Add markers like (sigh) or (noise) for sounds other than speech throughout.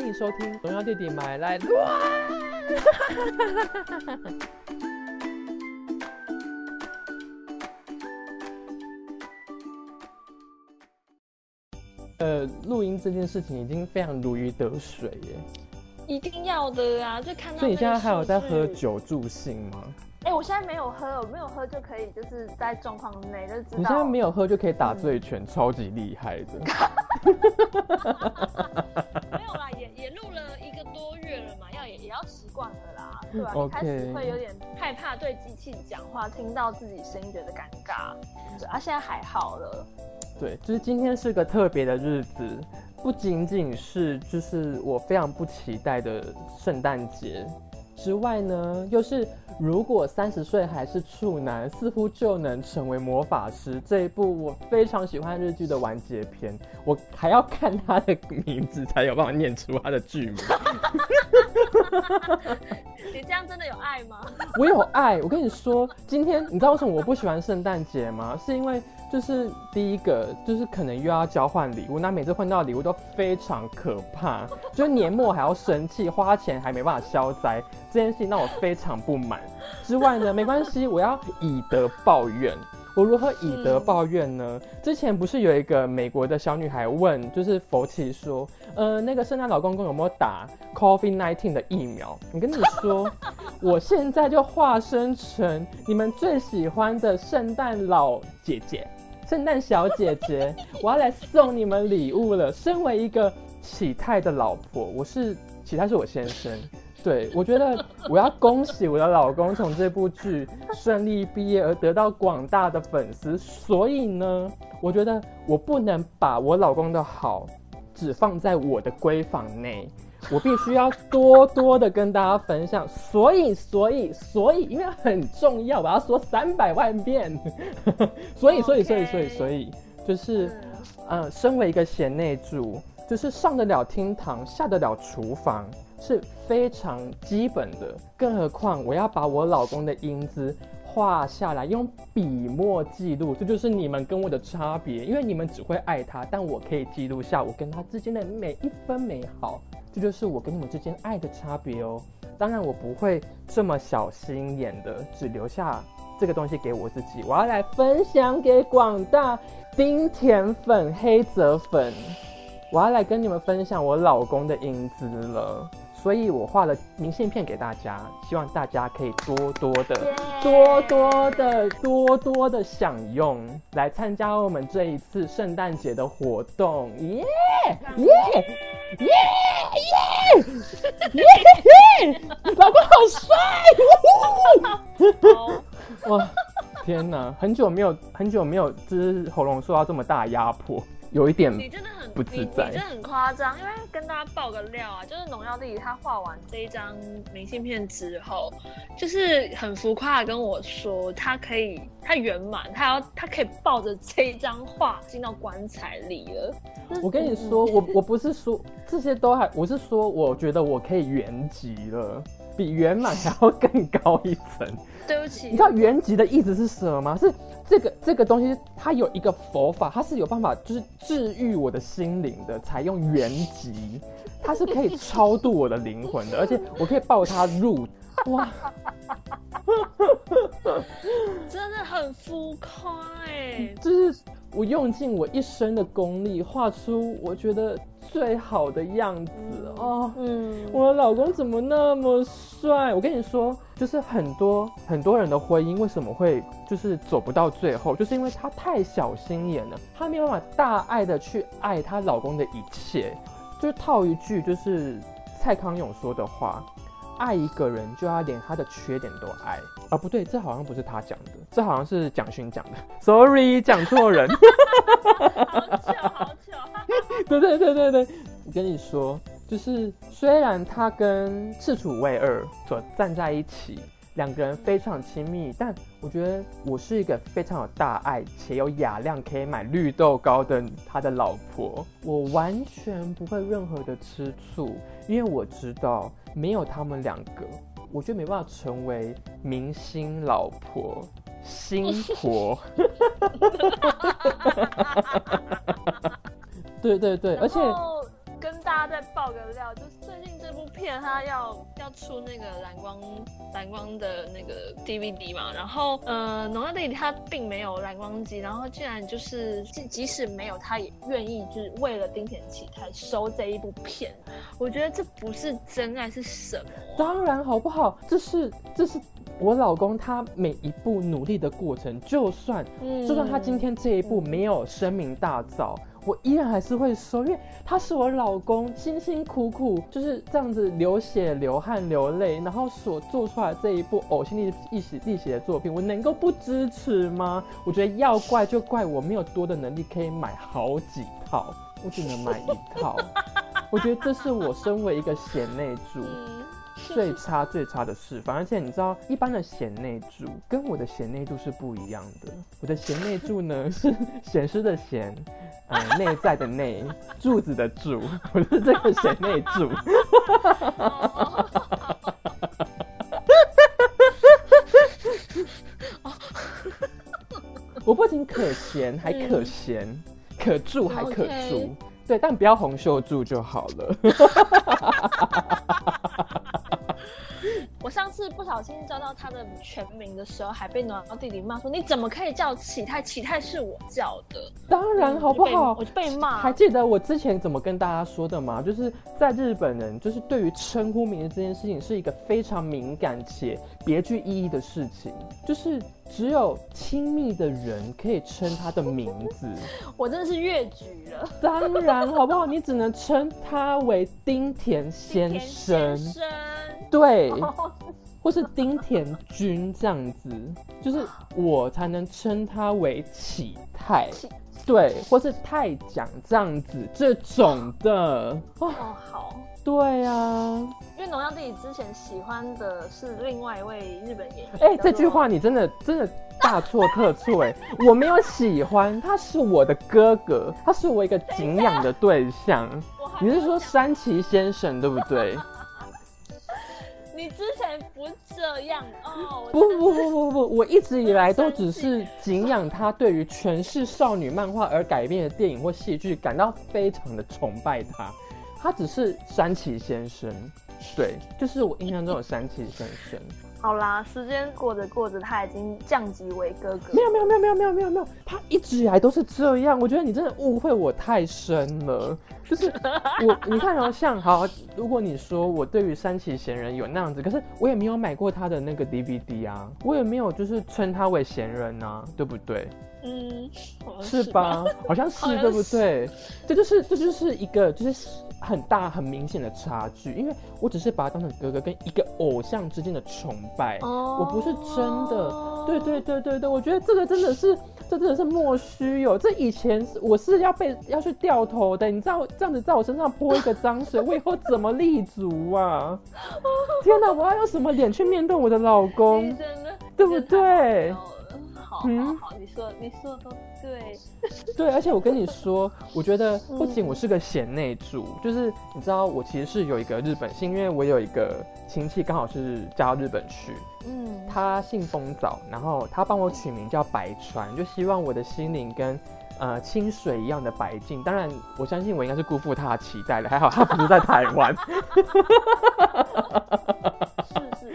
欢迎收听《荣耀弟弟买来乱》。呃，录音这件事情已经非常如鱼得水耶。一定要的啊！就看到。所以你现在还有在喝酒？酒助兴吗？哎、我现在没有喝，我没有喝就可以，就是在状况内就知道。你现在没有喝就可以打醉拳，超级厉害的。(laughs) 录了一个多月了嘛，要也也要习惯了啦，对吧、开始会有点害怕对机器讲话，听到自己声音觉得尴尬，对啊，现在还好了。对，就是今天是个特别的日子，不仅仅是就是我非常不期待的圣诞节之外呢，又是如果三十岁还是处男，似乎就能成为魔法师这一部我非常喜欢日剧的完结篇，我还要看他的名字才有办法念出他的剧名。你这样真的有爱吗？(laughs) 我有爱，我跟你说，今天你知道为什么我不喜欢圣诞节吗？是因为就是第一个就是可能又要交换礼物，那每次换到礼物都非常可怕，(laughs) 就年末还要生气，花钱还没办法消灾，这件事情让我非常不满。之外呢，没关系，我要以德报怨。我如何以德报怨呢？之前不是有一个美国的小女孩问，就是佛奇说，呃，那个圣诞老公公有没有打 COVID 1 9的疫苗？我跟你说，我现在就化身成你们最喜欢的圣诞老姐姐、圣诞小姐姐，(laughs) 我要来送你们礼物了。身为一个启泰的老婆，我是启泰是我先生。对，我觉得我要恭喜我的老公从这部剧顺利毕业而得到广大的粉丝，所以呢，我觉得我不能把我老公的好只放在我的闺房内，我必须要多多的跟大家分享。所以，所以，所以，因为很重要，我要说三百万遍。(laughs) 所以，所以，所以，所以，所以，就是，呃，身为一个贤内助，就是上得了厅堂，下得了厨房，是非常基本的。更何况我要把我老公的英姿画下来，用笔墨记录，这就是你们跟我的差别。因为你们只会爱他，但我可以记录下我跟他之间的每一分美好，这就是我跟你们之间爱的差别哦。当然，我不会这么小心眼的，只留下这个东西给我自己，我要来分享给广大丁甜粉、黑泽粉。我要来跟你们分享我老公的英姿了，所以我画了明信片给大家，希望大家可以多多的、多多的、多多的享用，来参加我们这一次圣诞节的活动，耶耶耶耶耶耶！老公好帅！好 (laughs) 哇，天哪，很久没有很久没有，就是喉咙受到这么大的压迫，有一点你真的很不自在你真的很夸张。因为跟大家爆个料啊，就是农药弟弟他画完这一张明信片之后，就是很浮夸的跟我说，他可以他圆满，他要他可以抱着这一张画进到棺材里了。我跟你说，我我不是说这些都还，我是说，我觉得我可以原籍了，比圆满还要更高一层。对不起，你知道原籍的意思是什么吗？是这个这个东西，它有一个佛法，它是有办法就是治愈我的心灵的，采用原籍，它是可以超度我的灵魂的，而且我可以抱它入。哇，(laughs) 真的很浮夸哎、就是我用尽我一生的功力，画出我觉得最好的样子哦。嗯，我的老公怎么那么帅？我跟你说，就是很多很多人的婚姻为什么会就是走不到最后，就是因为她太小心眼了，她没有办法大爱的去爱她老公的一切。就是套一句就是蔡康永说的话。爱一个人就要连他的缺点都爱啊！不对，这好像不是他讲的，这好像是蒋勋讲的。(laughs) Sorry，讲错人。好巧好巧，(laughs) 对对对对对，我跟你说，就是虽然他跟赤楚卫二所站在一起，两个人非常亲密，但我觉得我是一个非常有大爱且有雅量可以买绿豆糕的他的老婆，我完全不会任何的吃醋，因为我知道没有他们两个，我就没办法成为明星老婆。新婆，(laughs) 对对对，而且大家再爆个料，就是最近这部片它要要出那个蓝光蓝光的那个 DVD 嘛，然后呃，农药弟弟他并没有蓝光机，然后竟然就是即即使没有，他也愿意就是为了丁田启泰收这一部片，我觉得这不是真爱是什么？当然好不好？这是这是我老公他每一步努力的过程，就算嗯就算他今天这一步没有声名大噪，我依然还是会说，因为他是我老公辛辛苦苦就是这样子流血、流汗、流泪，然后所做出来这一部呕心沥沥血沥血的作品，我能够不支持吗？我觉得要怪就怪我没有多的能力可以买好几套，我只能买一套。我觉得这是我身为一个贤内助。(laughs) 嗯，最差最差的示范，而且你知道，一般的贤内助跟我的贤内助是不一样的。我的贤内助呢是显示的显，呃，内在的内，柱子的柱，我是这个贤内助。(laughs) 我不仅可贤，还可贤，可助还可助 OK。对，但不要红袖助就好了。(laughs) 我上次不小心叫到他的全名的时候，还被暖弟弟骂说：“你怎么可以叫启泰？启泰是我叫的。当然，好不好？我就被骂还记得我之前怎么跟大家说的吗？就是在日本人，就是对于称呼名字这件事情是一个非常敏感且别具意义的事情，就是只有亲密的人可以称他的名字。(laughs) 我真的是越举了。当然，好不好？你只能称他为丁田先生，先生，对，哦或是丁田君这样子，就是我才能称他为启泰。启对，或是太奖这样子这种的哦，哦，好，对啊，因为农药弟弟之前喜欢的是另外一位日本演员。哎、叫做这句话你真的真的大错特错哎，我没有喜欢，他是我的哥哥，他是我一个敬仰的对象。你是说山崎先生对不对？你之前不这样哦？我不不不不不，我一直以来都只是敬仰他对于诠释少女漫画而改编的电影或戏剧感到非常的崇拜他，他只是山崎先生，对，就是我印象中的山崎先生。好啦，时间过着过着，他已经降级为哥哥。没有没有没有没有没有没有没有，他一直以来都是这样。我觉得你真的误会我太深了。就是我，你看哦，像好，如果你说我对于山崎贤人有那样子，可是我也没有买过他的那个 DVD 啊，我也没有就是称他为贤人啊，对不对？嗯，是吧？好像是对不对？这就是这就是一个就是很大很明显的差距，因为我只是把他当成哥哥，跟一个偶像之间的崇拜。哦我不是真的，对对对对对，我觉得这个真的是，这真的是莫须有。这以前是我是要被要去掉头的，你知道这样子在我身上泼一个脏水，(laughs) 我以后怎么立足啊？(laughs) 天哪，我要用什么脸去面对我的老公？(laughs) 真的对不对？好嗯好好，你说你说的都对。(laughs) 对，而且我跟你说，我觉得不仅我是个贤内助，就是你知道，我其实是有一个日本姓，因为我有一个亲戚刚好是嫁到日本去，嗯，他姓风早，然后他帮我取名叫白川，就希望我的心灵跟呃清水一样的白净。当然，我相信我应该是辜负他的期待了，还好他不是在台湾，(laughs)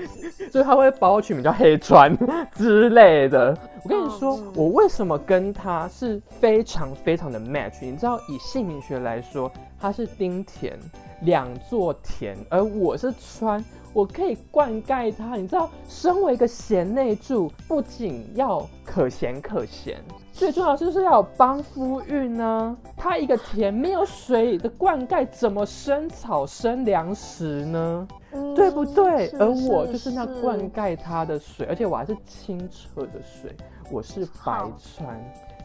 (laughs) 所以他会把我取名叫黑川之类的。我跟你说嗯，我为什么跟他是非常非常的 match？你知道，以姓名学来说，他是丁田，两座田，而我是川，我可以灌溉他。你知道，身为一个贤内助，不仅要可贤可贤，最重要的就是要有帮夫运呢。他一个田没有水的灌溉，怎么生草生粮食呢？嗯对不对？而我就是那灌溉它的水，而且我还是清澈的水，我是白川。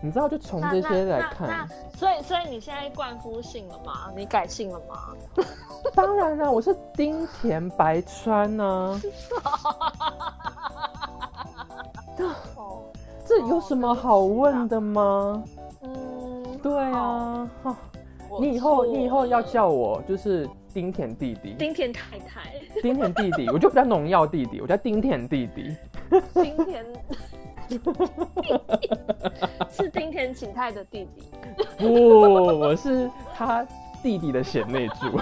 你知道，就从那这些来看，所以所以你现在灌夫姓了吗？你改姓了吗？(laughs) 当然啦、我是丁田白川呢、(laughs) 哦，这有什么好问的吗？嗯，对好，啊，哦你以后你以后要叫我就是丁田弟弟，丁田太太，丁田弟弟，我就不叫农药弟弟，我叫丁田弟弟。丁田是丁田启泰的弟弟。不，我是他弟弟的贤内助。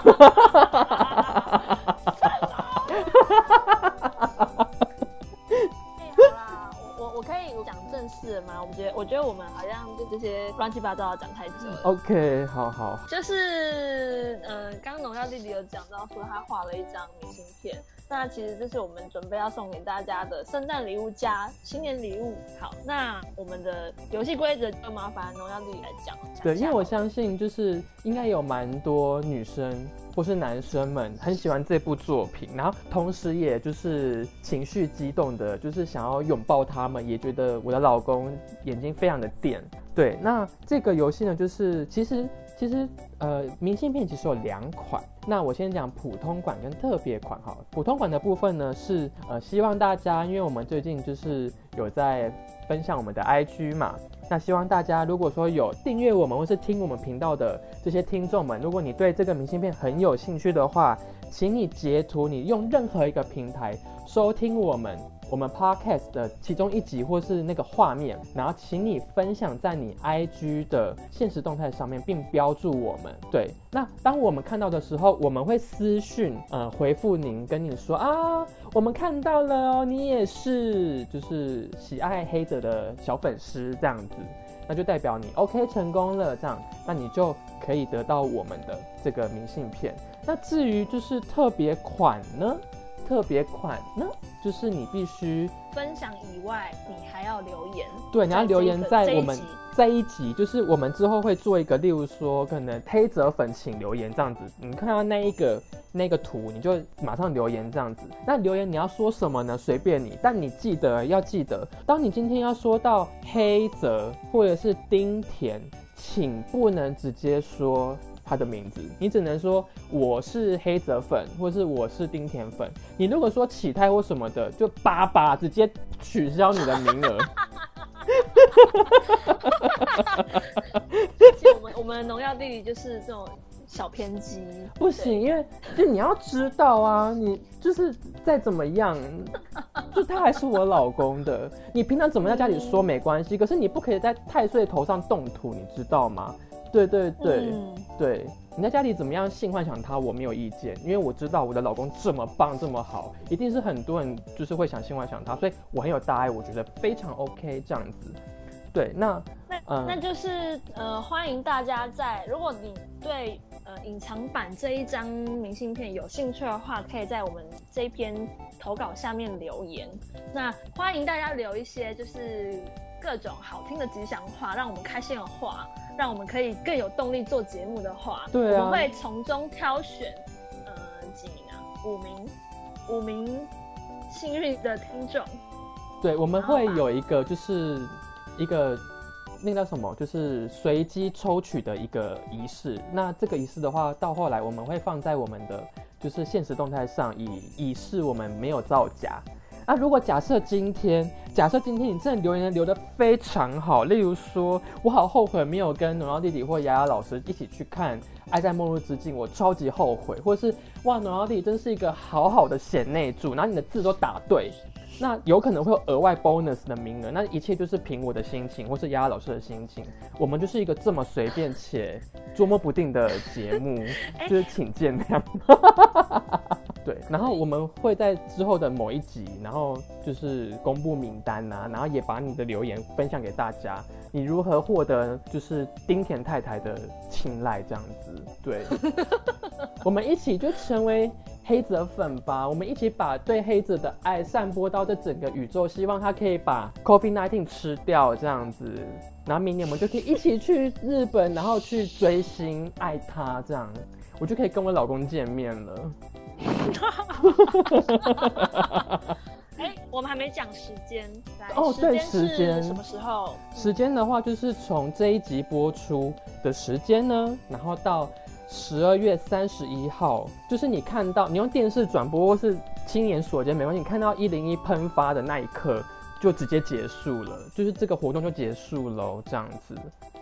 们好像就这些乱七八糟的讲太久了。OK，好好，就是，嗯、刚刚农药弟弟有讲到说他画了一张明信片，那其实这是我们准备要送给大家的圣诞礼物加新年礼物。好，那我们的游戏规则就麻烦荣耀弟弟来讲。讲对，因为我相信就是应该有蛮多女生或是男生们很喜欢这部作品，然后同时也就是情绪激动的，就是想要拥抱他们，也觉得我的老公眼睛非常的电。对，那这个游戏呢，就是其实其实呃，明信片其实有两款。那我先讲普通款跟特别款哈。普通款的部分呢是呃，希望大家，因为我们最近就是有在分享我们的 IG 嘛，那希望大家如果说有订阅我们或是听我们频道的这些听众们，如果你对这个明信片很有兴趣的话，请你截图，你用任何一个平台收听我们我们 podcast 的其中一集或是那个画面，然后请你分享在你 IG 的现实动态上面，并标注我们。对，那当我们看到的时候，我们会私讯呃回复您，跟你说啊，我们看到了哦，你也是就是喜爱黑泽的小粉丝这样子。那就代表你 OK 成功了，这样，那你就可以得到我们的这个明信片。那至于就是特别款呢，特别款呢，就是你必须分享以外，你还要留言。对，你要留言在我们这一集在一集，就是我们之后会做一个，例如说可能黑泽粉请留言这样子，你看到那一个那个图，你就马上留言这样子。那留言你要说什么呢？随便你，但你记得要记得，当你今天要说到黑泽或者是丁田，请不能直接说。他的名字，你只能说我是黑泽粉，或是我是丁田粉。你如果说启泰或什么的，就叭叭直接取消你的名额。我们我们的农药弟弟就是这种小偏激，不行，因为就你要知道啊，你就是再怎么样，就他还是我老公的。你平常怎么在家里说没关系，可是你不可以在太岁头上动土，你知道吗？对对对、嗯对，你在家里怎么样性幻想他，我没有意见，因为我知道我的老公这么棒这么好，一定是很多人就是会想性幻想他，所以我很有大爱，我觉得非常 OK 这样子。对，那那、嗯那就是呃，欢迎大家在如果你对呃隐藏版这一张明信片有兴趣的话，可以在我们这一篇投稿下面留言。那欢迎大家留一些就是各种好听的吉祥话，让我们开心的话，让我们可以更有动力做节目的话，对啊我们会从中挑选呃几名啊，五名，五名幸运的听众。对，我们会有一个就是一个那个叫什么，就是随机抽取的一个仪式。那这个仪式的话，到后来我们会放在我们的就是现实动态上，以以示我们没有造假。那如果假设今天，假设今天你真的留言留的非常好，例如说我好后悔没有跟农药弟弟或雅雅老师一起去看《爱在末日之境》，我超级后悔，或是哇农药弟弟真是一个好好的贤内助，然后你的字都打对，那有可能会有额外 bonus 的名额，那一切就是凭我的心情，或是丫丫老师的心情。我们就是一个这么随便且捉摸不定的节目，(laughs) 就是请见谅。(laughs) 对，然后我们会在之后的某一集，然后就是公布名单啊、然后也把你的留言分享给大家，你如何获得就是丁田太太的青睐这样子。对，(laughs) 我们一起就成为黑泽粉吧，我们一起把对黑泽的爱散播到这整个宇宙，希望他可以把 COVID 1 9吃掉这样子，然后明年我们就可以一起去日本，然后去追星爱他这样，我就可以跟我老公见面了。(laughs) 哎，我们还没讲时间，来哦对时间什么时候？时间的话，就是从这一集播出的时间呢，然后到十二月三十一号，就是你看到你用电视转播或是亲眼所见没关系，你看到一零一喷发的那一刻就直接结束了，就是这个活动就结束喽，这样子。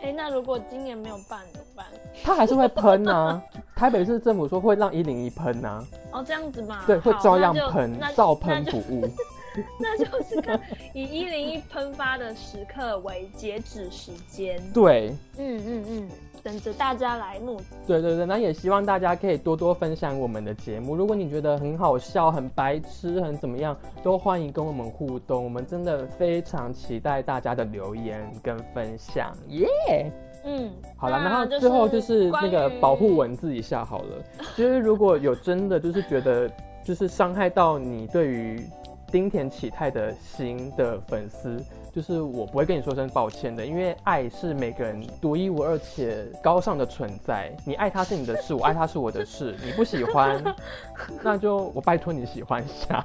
哎，那如果今年没有办怎么办？他还是会喷啊，(laughs) 台北市政府说会让一零一喷啊，哦，这样子嘛，对，会照样喷那，照喷不误。(laughs) 那就是看以一零一喷发的时刻为截止时间。对，嗯嗯嗯，等着大家来募集。对对对，那也希望大家可以多多分享我们的节目。如果你觉得很好笑、很白痴、很怎么样，都欢迎跟我们互动。我们真的非常期待大家的留言跟分享，耶、嗯，好了，那然后最后就是那个保护文字一下好了，就是如果有真的就是觉得就是伤害到你对于丁田启泰的新的粉丝，就是我不会跟你说声抱歉的，因为爱是每个人独一无二且高尚的存在。你爱他是你的事，我爱他是我的事。你不喜欢，(laughs) 那就我拜托你喜欢一下，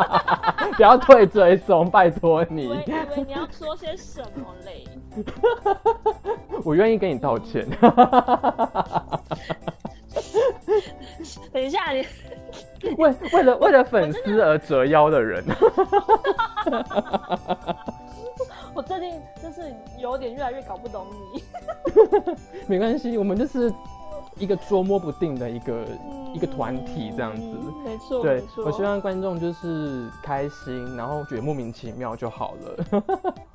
(laughs) 不要退追踪，拜托你我，以为你要说些什么嘞？(laughs) 我愿意跟你道歉。等一下，你 (laughs) 为为了为了粉丝而折腰的人，(laughs) 我最近就是有点越来越搞不懂你。(laughs) 没关系，我们就是一个捉摸不定的一个、一个团体这样子。嗯没错，对我希望观众就是开心，然后觉得莫名其妙就好了。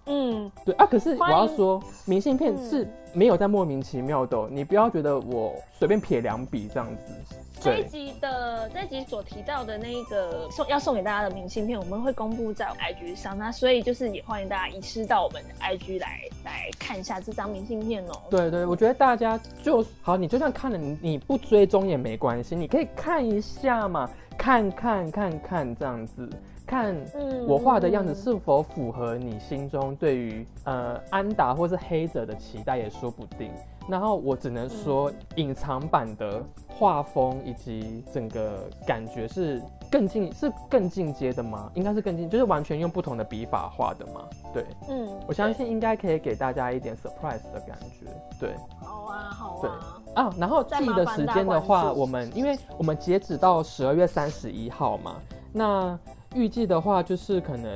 嗯，对啊，可是我要说，明信片嗯是没有在莫名其妙的哦、你不要觉得我随便撇两笔这样子。对，这一集的这一集所提到的那个送要送给大家的明信片，我们会公布在 IG 上，那所以就是也欢迎大家移师到我们的 IG 来来看一下这张明信片哦。对对，我觉得大家就好，你就算看了你你不追踪也没关系，你可以看一下嘛，看看看看这样子，看嗯我画的样子是否符合你心中对于呃安达或是黑泽的期待也说不定。然后我只能说，隐藏版的画风以及整个感觉是更进是更进阶的吗？应该是更进，就是完全用不同的笔法画的嘛。对，嗯，我相信应该可以给大家一点 surprise 的感觉。对。好啊，好对啊，啊，然后再记的时间的话，我们因为我们截止到十二月三十一号嘛，那预计的话就是可能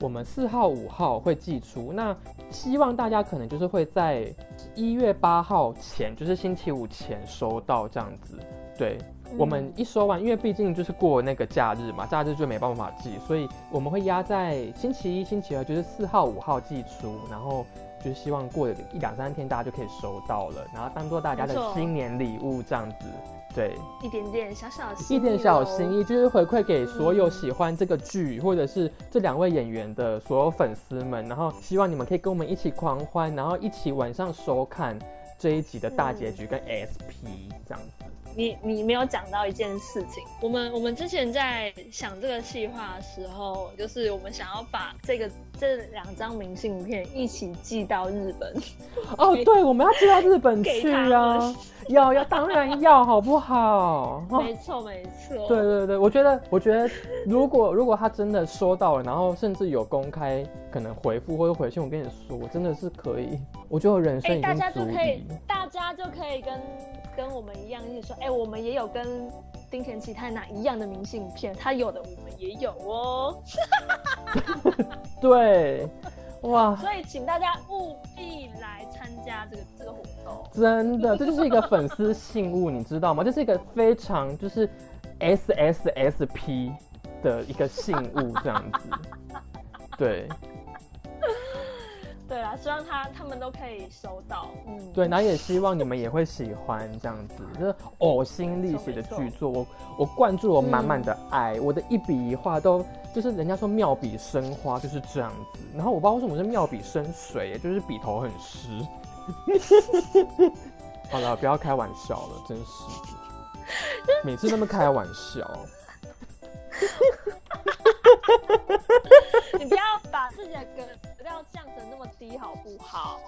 我们四号、五号会寄出，那希望大家可能就是会在一月八号前，就是星期五前收到这样子。对，我们一收完，因为毕竟就是过那个假日嘛，假日就没办法寄，所以我们会压在星期一、星期二，就是四号、五号寄出，然后就是希望过一两三天大家就可以收到了，然后当做大家的新年礼物这样子。对，一点点小小的心一点小心意，就是回馈给所有嗯喜欢这个剧、或者是这两位演员的所有粉丝们，然后希望你们可以跟我们一起狂欢，然后一起晚上收看这一集的大结局跟 SP 这样子。你你没有讲到一件事情，我们我们之前在想这个计划的时候，就是我们想要把这个这两张明信片一起寄到日本，哦，对，我们要寄到日本给去他啊们！(laughs) 要要，当然要，好不好？(laughs) 哦。没错没错，对对对，我觉得，我觉得，如果如果他真的收到了，然后甚至有公开可能回复或者回信，我跟你说，我真的是可以，我觉得我人生大家就可以以。，大家就可以跟跟我们一样，一起说，哎、我们也有跟丁田启泰拿一样的明信片，他有的我们也有哦，(laughs) 对，哇，所以请大家务必来参加这个这个活动。真的，这就是一个粉丝信物，你知道吗？这是一个非常就是 S S S P 的一个信物，这样子。对对啦，希望他他们都可以收到。嗯，对，然后也希望你们也会喜欢这样子，就是呕心沥血的剧作，我我灌注我满满的爱，我的一笔一画都就是人家说妙笔生花就是这样子，然后我不知道为什么是妙笔生水，就是笔头很湿。(laughs) 好了，不要开玩笑了，真是的，每次那么开玩笑。(laughs) 你不要把自己的格调降成那么低，好不好？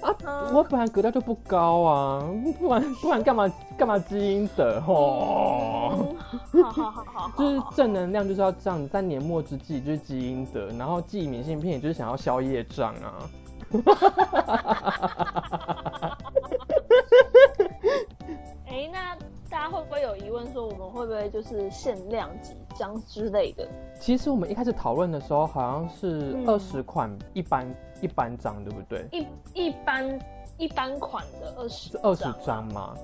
啊啊！我本来格调就不高啊，不然不然干嘛干嘛基因的哦？嗯 (laughs) 好好好就是正能量就是要这样，在年末之际就是基因的，然后寄明信片也就是想要消业障啊。哎、那大家会不会有疑问，说我们会不会就是限量几张之类的？其实我们一开始讨论的时候，好像是嗯二十款一般、一般张，对不对？一一般一般款的二十是二十张嘛。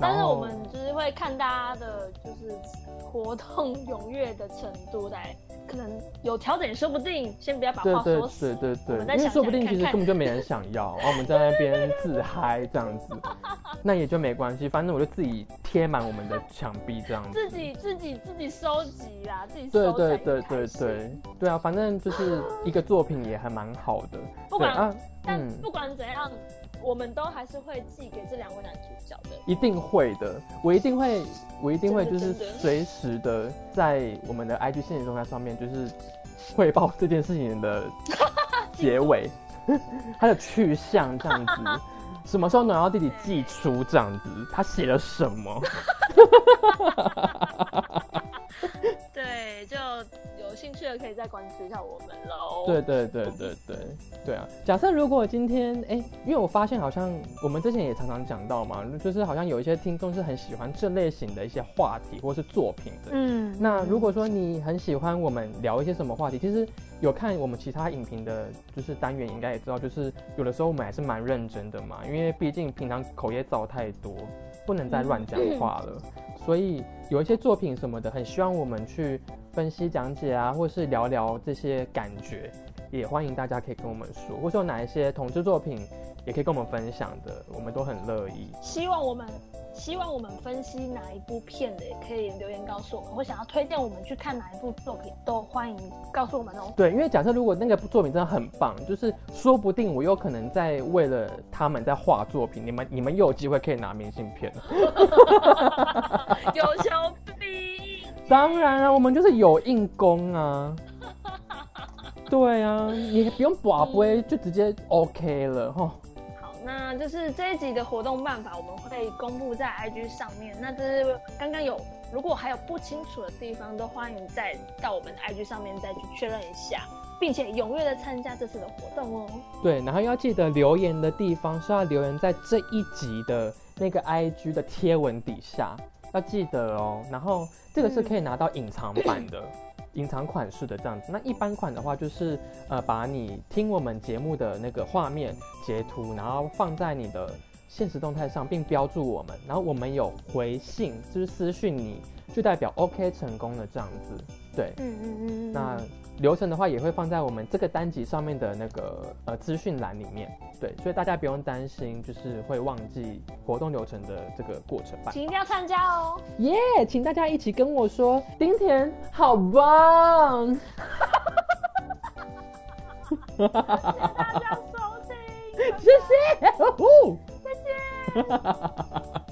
但是我们就是会看大家的，就是活动踊跃的程度来可能有调整也说不定。先不要把对对话说死。对对对，因为说不定其实根本就没人想要，然 (laughs) 后我们在那边自嗨这样子，那也就没关系，反正我就自己贴满我们的墙壁这样子。自己自己自己收集啦，自己对收对对才开心对对对啊，反正就是一个作品也还蛮好的。不管对啊，但嗯，不管怎样，我们都还是会寄给这两位男主角的。一定会的，我一定会，我一定会就是随时的在我们的 IG 现实动态上面就是汇报这件事情的 (laughs) 结尾，(laughs) 它的去向这样子。(laughs) 什么时候暖阳弟弟寄出这样子？他写了什么？(laughs) 对，就有兴趣的可以再关注一下我们喽。对对对对对对啊！假设如果今天哎、因为我发现好像我们之前也常常讲到嘛，就是好像有一些听众是很喜欢这类型的一些话题或是作品的。嗯，那如果说你很喜欢我们聊一些什么话题，其实有看我们其他影评的，就是单元应该也知道，就是有的时候我们还是蛮认真的嘛，因为毕竟平常口业造太多，不能再乱讲话了，(laughs) 所以有一些作品什么的，很希望我们去分析讲解啊，或是聊聊这些感觉，也欢迎大家可以跟我们说，或是有哪一些同志作品也可以跟我们分享的，我们都很乐意。希望我们希望我们分析哪一部片的，也可以留言告诉我们，或想要推荐我们去看哪一部作品，都欢迎告诉我们哦。对，因为假设如果那个作品真的很棒，就是说不定我有可能在为了他们在画作品，你们你们又有机会可以拿明信片。(laughs) 有求必应。当然啊，我们就是有硬功啊。对啊，你不用把杯就直接 OK 了哈。好，那就是这一集的活动办法，我们会公布在 IG 上面。那这是刚刚有，如果还有不清楚的地方，都欢迎再到我们的 IG 上面再去确认一下，并且踊跃的参加这次的活动哦。对，然后要记得留言的地方是要留言在这一集的那个 IG 的贴文底下，要记得哦。然后这个是可以拿到隐藏版的。隐藏款式的这样子，那一般款的话就是呃，把你听我们节目的那个画面截图，然后放在你的现实动态上，并标注我们，然后我们有回信，就是私讯你，就代表 OK 成功的这样子。对，嗯嗯嗯嗯。那流程的话也会放在我们这个单集上面的那个呃资讯栏里面。对，所以大家不用担心，就是会忘记活动流程的这个过程吧。请一定要参加哦！耶请大家一起跟我说，丁田好棒！谢谢大家收听，(laughs) 谢谢，呼呼再见。(laughs)